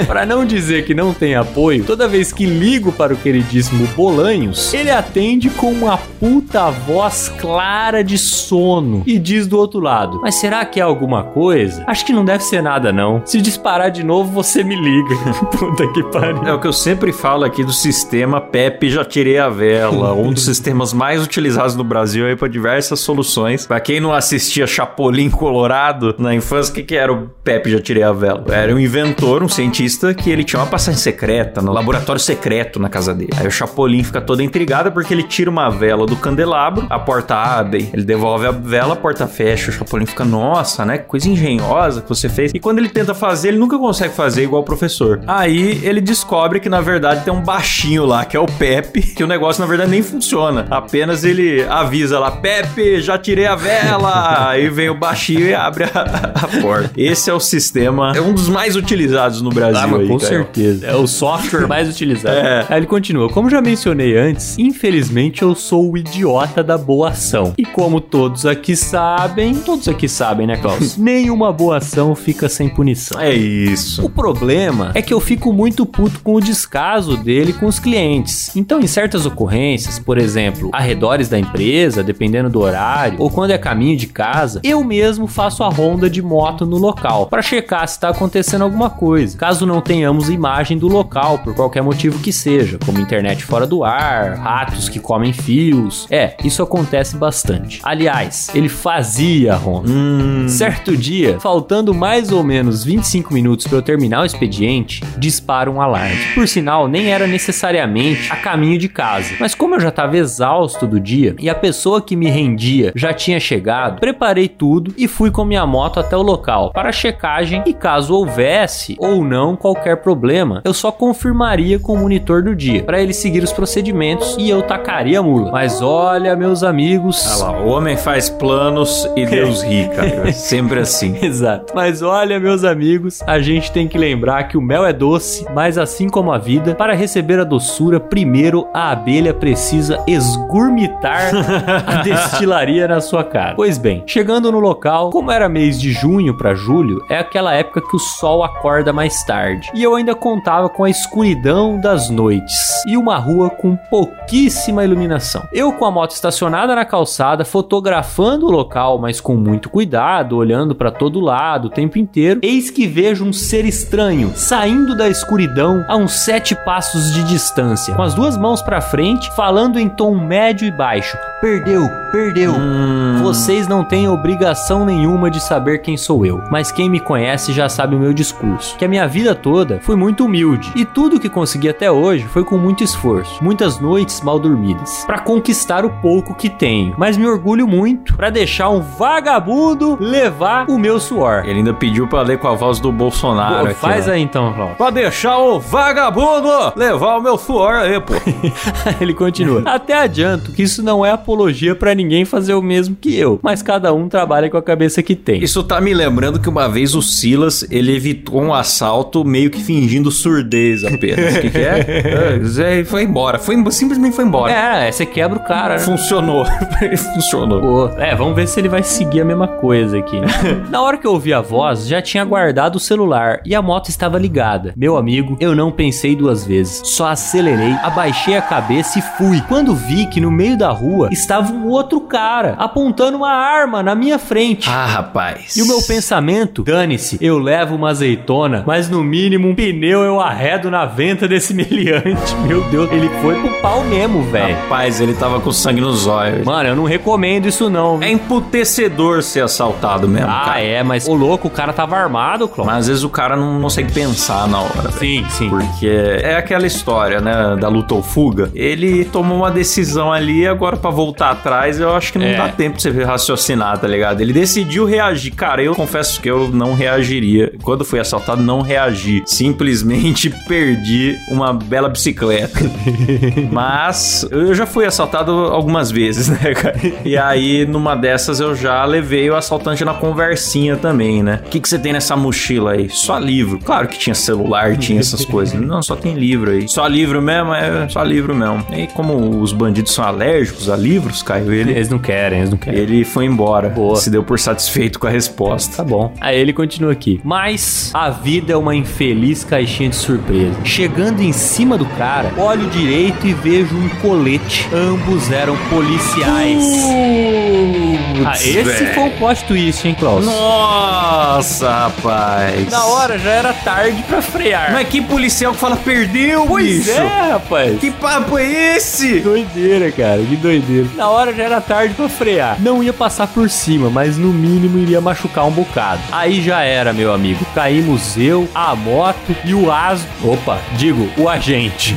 Para não dizer que não tem apoio, toda vez que ligo para o queridíssimo Bolanhos, ele atende com uma puta voz clara de sono e diz do outro lado: Mas será que é alguma coisa? Acho que não deve ser nada, não. Se disparar de novo, você me liga. [laughs] puta que pariu. É o que eu sempre falo aqui do sistema Pepe Já Tirei a Vela, [laughs] um dos sistemas mais utilizados no Brasil aí para diversas soluções. Pra quem não assistia Chapolin Colorado na infância, o que, que era o Pepe Já Tirei a Vela? Era um inventor, um cientista, que ele tinha uma passagem secreta, no laboratório secreto na casa dele. Aí o Chapolin fica todo intrigado porque ele tira uma vela do candelabro, a porta abre, ele devolve a vela, a porta fecha. O Chapolin fica, nossa, né? Que coisa engenhosa que você fez. E quando ele tenta fazer, ele nunca consegue fazer igual o professor. Aí ele descobre que na verdade tem um baixinho lá, que é o Pepe, que o negócio na verdade nem funciona. Apenas ele avisa lá, Pepe, já tirei a vela. Aí vem o baixinho e abre a, a porta. Esse é o sistema, é um dos mais utilizados no Brasil Ah, mas aí, com Caio. certeza. É o software mais utilizado. É. Aí ele continua. Como já mencionei antes, infelizmente eu sou o idiota da boa ação. E como todos aqui sabem, todos aqui sabem, né, Klaus? [laughs] Nenhuma boa ação fica sem punição. É isso. O problema é que eu fico muito puto com o descaso dele com os clientes. Então, em certas ocorrências, por exemplo, arredores da empresa, dependendo do horário, ou quando é caminho de casa, eu mesmo faço a ronda de moto no local para checar se está acontecendo alguma coisa. Caso não tenhamos imagem do local por qualquer motivo que seja, como internet fora do ar, ratos que comem fios. É, isso acontece bastante. Aliás, ele fazia ronda. Certo dia, faltando mais ou menos 25 minutos para eu terminar o expediente, dispara um alarme. Por sinal, nem era necessariamente a caminho de casa. Mas como eu já estava exausto do dia e a pessoa que me rendia já tinha chegado, preparei tudo e fui com minha moto até o local para checagem e caso houvesse ou não qualquer problema, eu só confirmaria com o monitor do dia para ele seguir os procedimentos e eu tacaria a mula. Mas olha, meus amigos, Olha lá, o homem faz planos e [laughs] Deus ri, cara. É sempre assim. [laughs] Exato. Mas olha, meus amigos, a gente tem que lembrar que o mel é doce, mas assim como a vida, para receber a doçura, primeiro a abelha precisa esgurmitar [laughs] a destilaria na sua cara. Pois bem, chegando no local, como era mês de junho para julho, é aquela época que o sol acorda mais tarde. E eu ainda contava com a escuridão das noites e uma rua com pouquíssima iluminação. Eu com a moto estacionada na calçada, fotografando o local, mas com muito cuidado, olhando para todo lado o tempo inteiro, eis que vejo um ser estranho saindo da escuridão a uns sete passos de distância, com as duas mãos para frente, falando em tom médio e baixo: Perdeu, perdeu. Vocês não têm obrigação nenhuma de saber quem sou eu, mas quem me conhece já sabe o meu discurso. Que a minha vida toda fui muito humilde e tudo que consegui até hoje foi com muito esforço, muitas noites mal dormidas, para conquistar o pouco que tenho. Mas me orgulho muito para deixar um vagabundo levar o meu suor. Ele ainda pediu pra ler com a voz do Bolsonaro Pô, aqui. faz ó. aí então, Klaus. Pra deixar o vagabundo levar o meu suor aí, pô. [laughs] Ele continua. Até adianto que isso não é apologia pra ninguém fazer o mesmo que eu, mas cada um trabalha com a cabeça que tem. Isso tá me lembrando que uma vez o Silas, ele evitou um assalto meio que fingindo surdez apenas. O que, que é? [laughs] é? Foi embora. Foi, simplesmente foi embora. É, você quebra o cara, né? Funcionou. [laughs] Funcionou. Pô, é, vamos ver se ele vai seguir a mesma coisa aqui. [laughs] Na hora que eu ouvi a voz, já tinha guardado o celular e a moto estava ligada. Meu amigo, eu não pensei duas vezes. Só acelerei, abaixei a cabeça e fui. Quando vi que no meio da rua estava um outro cara apontando uma arma na minha frente. Ah, rapaz. E o meu pensamento, dane-se, eu levo uma azeitona, mas no mínimo um pneu eu arredo na venta desse [laughs] meliante. Meu Deus, ele foi pro pau mesmo, velho. Rapaz, ele tava com sangue nos olhos. Mano, eu não recomendo isso não. É emputecedor ser assaltado mesmo, Ah, cara. é, mas o louco, o cara tava armado, Cló. Mas às vezes o cara não consegue pensar na hora. Sim, sim. Porque é aquela história, né, da luta ou fuga. Ele tomou uma decisão ali, agora pra voltar atrás, eu acho que não É. dá tempo pra você raciocinar, tá ligado? Ele decidiu reagir. Cara, eu confesso que eu não reagiria. Quando fui assaltado, não reagi. Simplesmente [laughs] perdi uma bela bicicleta. [laughs] Mas eu já fui assaltado algumas vezes, [laughs] né, cara? E aí, numa dessas, eu já levei o assaltante na conversinha também, né? O que, que você tem nessa mochila aí? Só livro. Claro que tinha celular, tinha essas coisas. Não, só tem livro aí. Só livro mesmo? É, só livro mesmo. E como os bandidos são alérgicos a livros, Caio, ele, Eles não querem, eles não querem. ele foi embora. Boa. Se deu por satisfeito com a resposta. Tá bom. Aí ele continua aqui. Mas a vida é uma infeliz caixinha de surpresa. Chegando em cima do cara, olho direito e vejo um colete. Ambos eram policiais. ah, esse velho. foi um plot twist, hein, Klaus? Nossa, rapaz. Na hora já era tarde pra frear. Mas que policial que fala perdeu, pois bicho? é, rapaz. Que papo é esse? doideira, cara, que doideira. Na hora já era tarde pra frear. Não ia passar por cima, mas no mínimo iria machucar um bocado. Aí já era, meu amigo. Caímos eu, a moto e o asno. Opa, digo, o agente.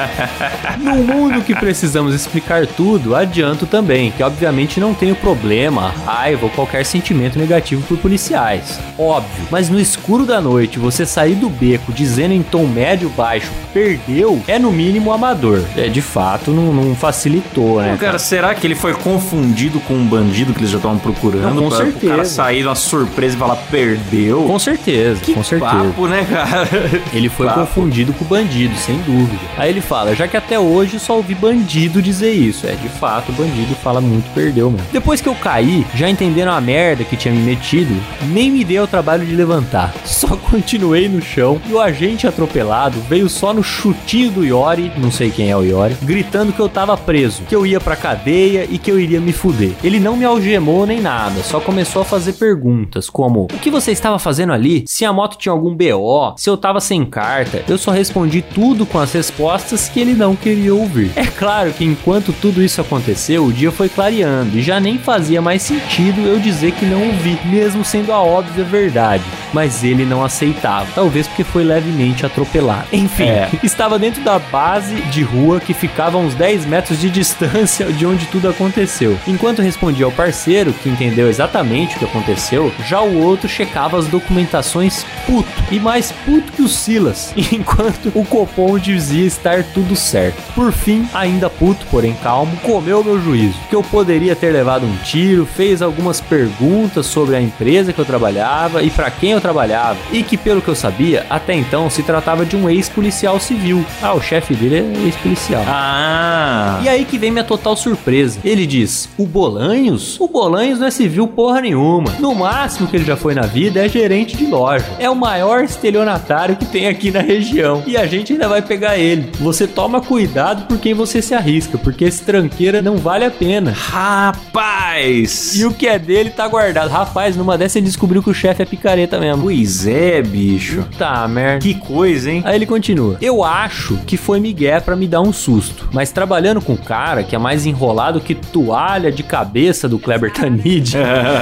[laughs] no mundo que precisamos explicar tudo, adianto também que obviamente não tenho problema, raiva ou qualquer sentimento negativo por policiais. Óbvio, mas no escuro da noite você sair do beco dizendo em tom médio baixo perdeu é no mínimo amador. É de fato não, não facilitou, né? Pô, cara, será que ele foi confundido com um bandido que eles já estavam procurando? Não, com pra, certeza. cara sair uma surpresa e falar perdeu? Com certeza, que com certeza. papo, né, cara? [laughs] Ele foi Papo. confundido com bandido, sem dúvida. Aí ele fala, já que até hoje só ouvi bandido dizer isso. É, de fato, o bandido fala muito, perdeu mesmo. Depois que eu caí, já entendendo a merda que tinha me metido, nem me dei o trabalho de levantar. [laughs] Só continuei no chão e o agente atropelado veio só no chutinho do Iori, não sei quem é o Iori, gritando que eu tava preso, que eu ia pra cadeia e que eu iria me fuder. Ele não me algemou nem nada, só começou a fazer perguntas, como: O que você estava fazendo ali? Se a moto tinha algum BO? Se eu tava sem carta? Eu só respondi tudo com as respostas que ele não queria ouvir. É claro que enquanto tudo isso aconteceu, o dia foi clareando e já nem fazia mais sentido eu dizer que não ouvi, mesmo sendo a óbvia verdade. Mas ele não aceitava, talvez porque foi levemente atropelado. Enfim, É. estava dentro da base de rua que ficava a uns 10 metros de distância de onde tudo aconteceu. Enquanto respondia ao parceiro, que entendeu exatamente o que aconteceu, já o outro checava as documentações puto. E mais puto que o Silas, [laughs] enquanto o Copom dizia estar tudo certo. Por fim, ainda puto, porém calmo, comeu meu juízo. Que eu poderia ter levado um tiro, fez algumas perguntas sobre a empresa que eu trabalhava e para quem eu trabalhava. E que, pelo que eu sabia, até então se tratava de um ex-policial civil. Ah, o chefe dele é ex-policial. Ah. E aí que vem minha total surpresa. Ele diz: O Bolanhos? O Bolanhos não é civil porra nenhuma. No máximo que ele já foi na vida é gerente de loja. É o maior estelionatário que tem aqui na região. E a gente ainda vai pegar ele. Você toma cuidado por quem você se arrisca, porque esse tranqueira não vale a pena. Rapaz! E o que é dele tá guardado. Rapaz, numa dessa ele descobriu que o chefe é picareta mesmo. Pois é, bicho. Tá, merda. Que coisa, hein? Aí ele continua. Eu acho que foi Miguel pra me dar um susto. Mas trabalhando com o cara que é mais enrolado que toalha de cabeça do Kleber Tanid,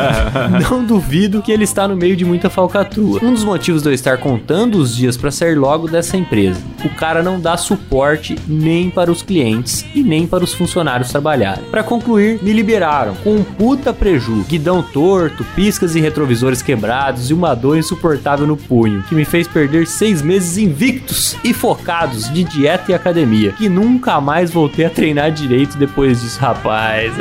[laughs] não duvido que ele está no meio de muita falcatrua. Um dos motivos de eu estar contando os dias pra sair logo dessa empresa. O cara não dá suporte nem para os clientes e nem para os funcionários trabalharem. Pra concluir, me liberaram com um puta preju, guidão torto, piscas e retrovisores quebrados e uma dor insuportável no punho, que me fez perder seis meses invictos e focados de dieta e academia, que nunca mais voltei a treinar direito depois disso. Rapaz,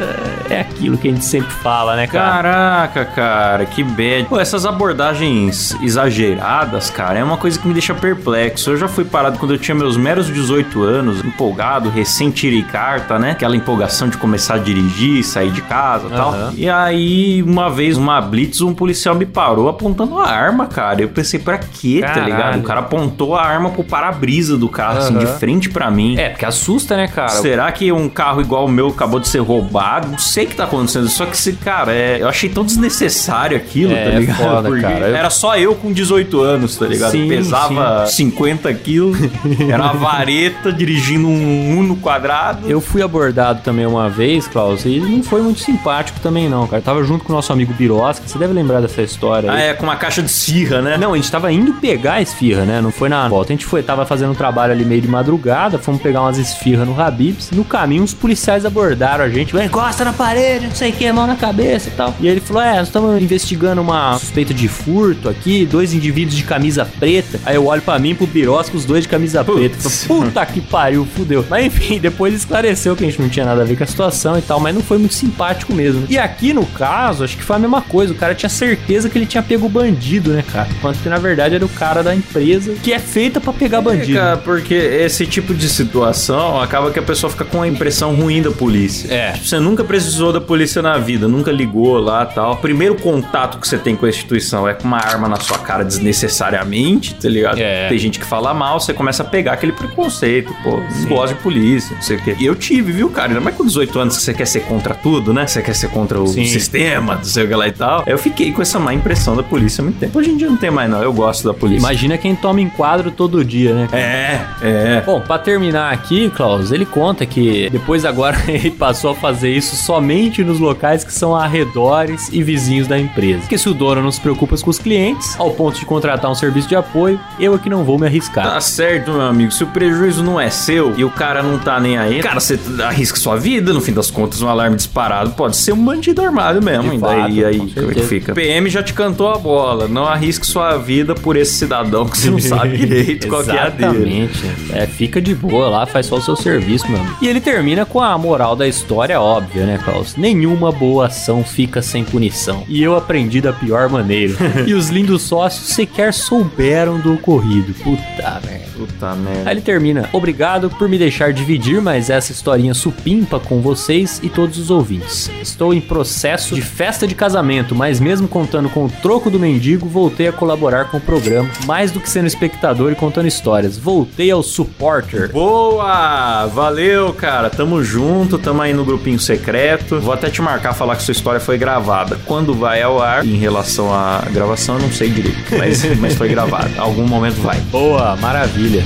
é, é aquilo que a gente sempre fala, né, cara? Caraca, cara, que bad. Pô, essas abordagens exageradas, cara, é uma coisa que me deixa perplexo. Eu já fui parado quando eu tinha meus meros 18 anos, empolgado, recém tirei carta, né? Aquela empolgação de começar a dirigir, sair de casa e tal. Aham. E aí, uma vez, uma blitz, um policial me parou apontando a arma, cara. Eu pensei, pra quê, tá Caralho. ligado? O cara apontou a arma pro para-brisa do carro, assim, de frente pra mim. É, porque assusta, né, cara? Será que um carro igual o meu acabou de ser roubado? Não sei o que tá acontecendo. Só que, esse cara, é, eu achei tão desnecessário aquilo, É, tá ligado? foda, [laughs] Porque cara. Eu- Era só eu com 18 anos, tá ligado? Sim, Pesava 50 quilos, [laughs] era uma vareta dirigindo um Uno quadrado. Eu fui abordado também uma vez, Klaus, e não foi muito simpático também, não, cara. Eu tava junto com o nosso amigo Birosca, você deve lembrar dessa história. Ah, aí. é, com uma caixa de cirra, né? Não, a gente tava indo pegar a esfirra, né? Não foi na volta. A gente foi, tava fazendo um trabalho ali meio de madrugada, fomos pegar umas esfirras no Habibs. No caminho, os policiais abordaram a gente. "Ué, Encosta na parede, não sei o que, mão na cabeça e tal. E ele falou: É, nós estamos investigando uma suspeita de furto aqui, dois indivíduos de camisa preta. Aí eu olho pra mim, pro Birosca, os dois de camisa preta. Putz. Falei, Puta que pariu, fudeu. Mas enfim, [laughs] depois esclareceu que a gente não tinha nada a ver com a situação e tal, mas não foi muito simpático mesmo. E aqui no caso, acho que foi a mesma coisa. O cara tinha certeza que ele tinha pego o bandido, né, cara? Enquanto que na verdade era o cara da empresa que é feita pra pegar bandido. Cara, porque esse tipo de situação acaba que a pessoa fica com a impressão ruim da polícia. É. Tipo, Você nunca precisou da polícia na vida, nunca ligou lá tal. Primeiro contato que você tem com a instituição é com uma arma na sua cara desnecessariamente, tá ligado? É. Tem gente que fala mal, você começa a pegar aquele preconceito, pô, não gosto de polícia, não sei o quê. E eu tive, viu, cara? Ainda mais com 18 anos que você quer ser contra tudo, né? Você quer ser contra o Sim. sistema, não sei o que lá e tal. Eu fiquei com essa má impressão da polícia há muito tempo. Hoje em dia não tem mais, não. Eu gosto da polícia. Imagina quem toma enquadro todo dia, né? É, é. Bom, pra terminar aqui, Klaus, ele conta que depois agora [laughs] ele passou a fazer isso somente nos locais que são arredores e vizinhos da empresa. Porque se o dono não se preocupa com os clientes, ao ponto de contratar um serviço de apoio, eu é que não vou me arriscar. Tá certo, meu amigo. Se o prejuízo não é seu e o cara não tá nem aí, cara, você arrisca sua vida, no fim das contas, um alarme disparado pode ser um bandido armado mesmo. De e fato, aí, é que fica? PM já te cantou a bola. Não arrisque sua vida por esse cidadão que você não sabe direito qual que é a dele. Exatamente. É, fica de boa lá, faz só o seu serviço, meu amigo. E ele termina com a moral da história óbvia, né, Klaus? Nenhuma boa ação fica sem punição. E eu aprendi da pior maneira. [laughs] e os lindos sócios sequer souberam do ocorrido. Puta merda. Puta merda. Aí ele termina. Obrigado por me deixar dividir mais essa historinha supimpa com vocês e todos os ouvintes. Estou em processo de festa de casamento, mas mesmo contando com o troco do mendigo, voltei a colaborar com o programa, mais do que sendo espectador e contando histórias. Voltei ao supporter. Boa! Valeu, cara. Tamo junto, tamo aí no grupinho secreto. Vou até te marcar, falar que sua história foi gravada. Quando vai ao ar, em relação à gravação, eu não sei direito, mas, mas foi gravada. Algum momento vai. Boa, maravilha.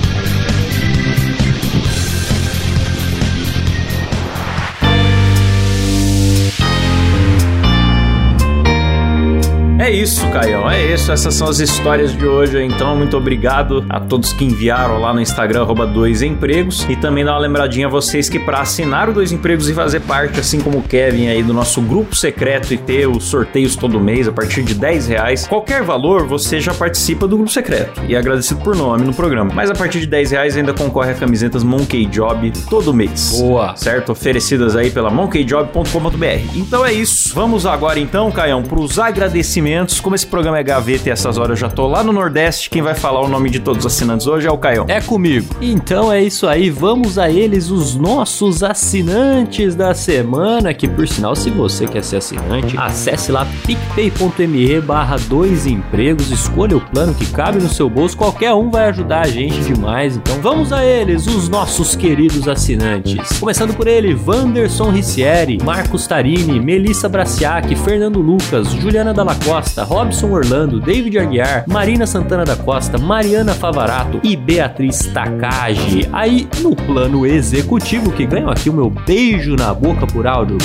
É isso, Caião. É isso. Essas são as histórias de hoje. Então, muito obrigado a todos que enviaram lá no Instagram, arroba dois empregos. E também dar uma lembradinha a vocês que para assinar o Dois Empregos e fazer parte, assim como o Kevin aí, do nosso grupo secreto e ter os sorteios todo mês a partir de 10 reais, qualquer valor, você já participa do grupo secreto. E é agradecido por nome no programa. Mas a partir de 10 reais ainda concorre a camisetas Monkey Job todo mês. Boa. Certo? Oferecidas aí pela monkeyjob.com.br. Então é isso. Vamos agora então, Caião, pros agradecimentos. Como esse programa é gaveta e essas horas eu já tô lá no Nordeste, quem vai falar o nome de todos os assinantes hoje é o Caião. É comigo. Então é isso aí, vamos a eles, os nossos assinantes da semana. Que por sinal, se você quer ser assinante, acesse lá picpay.me barra dois empregos, escolha o plano que cabe no seu bolso, qualquer um vai ajudar a gente demais. Então vamos a eles, os nossos queridos assinantes. Começando por ele, Vanderson Ricieri, Marcos Tarini, Melissa Braciac, Fernando Lucas, Juliana Dalla Costa, Robson Orlando, David Aguiar, Marina Santana da Costa, Mariana Favarato e Beatriz Takagi. Aí, no plano executivo, que ganham aqui o meu beijo na boca por áudio.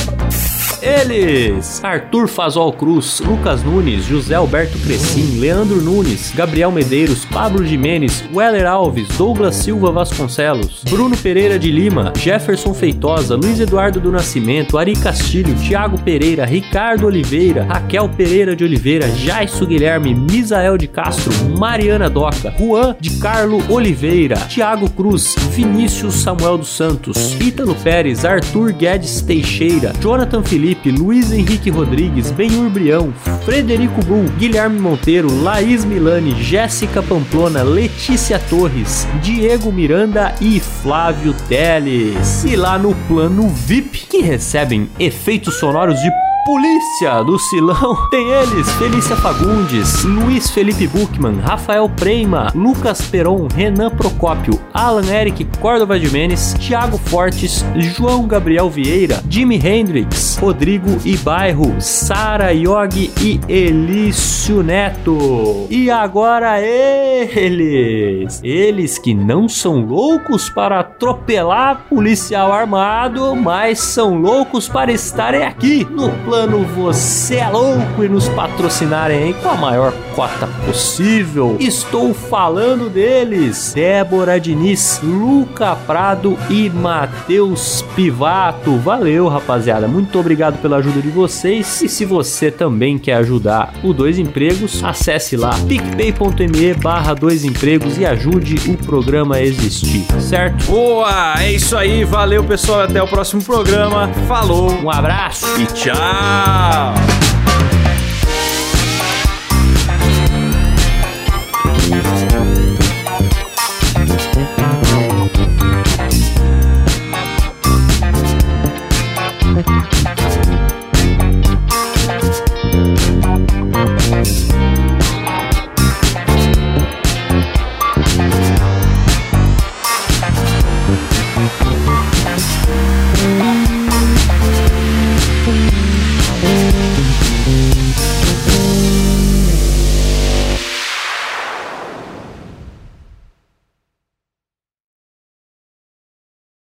Eles: Arthur Fazol Cruz, Lucas Nunes, José Alberto Crescim, Leandro Nunes, Gabriel Medeiros, Pablo Jimenez, Weller Alves, Douglas Silva Vasconcelos, Bruno Pereira de Lima, Jefferson Feitosa, Luiz Eduardo do Nascimento, Ari Castilho, Thiago Pereira, Ricardo Oliveira, Raquel Pereira de Oliveira, Jaisso Guilherme, Misael de Castro, Mariana Doca, Juan de Carlo Oliveira, Thiago Cruz, Vinícius Samuel dos Santos, Ítalo Pérez, Arthur Guedes Teixeira, Jonathan Felipe, Luiz Henrique Rodrigues, Benhur Brião, Frederico Bull, Guilherme Monteiro, Laís Milani, Jéssica Pamplona, Letícia Torres, Diego Miranda e Flávio Teles. E lá no plano VIP, que recebem efeitos sonoros de Polícia do Silão [laughs] tem eles: Felícia Fagundes, Luiz Felipe Buchmann, Rafael Preima, Lucas Peron, Renan Procópio, Alan Eric Córdova de Menes, Thiago Fortes, João Gabriel Vieira, Jimi Hendrix, Rodrigo Ibairro, Sara Yogi e Elício Neto. E agora eles! Eles que não são loucos para atropelar policial armado, mas são loucos para estarem aqui no plano Você é Louco e nos patrocinarem aí com a maior cota possível. Estou falando deles: Débora Diniz, Luca Prado e Matheus Pivato. Valeu, rapaziada. Muito obrigado pela ajuda de vocês. E se você também quer ajudar o Dois Empregos, acesse lá picpay.me barra dois empregos e ajude o programa a existir, certo? Boa! É isso aí. Valeu, pessoal. Até o próximo programa. Falou. Um abraço e tchau!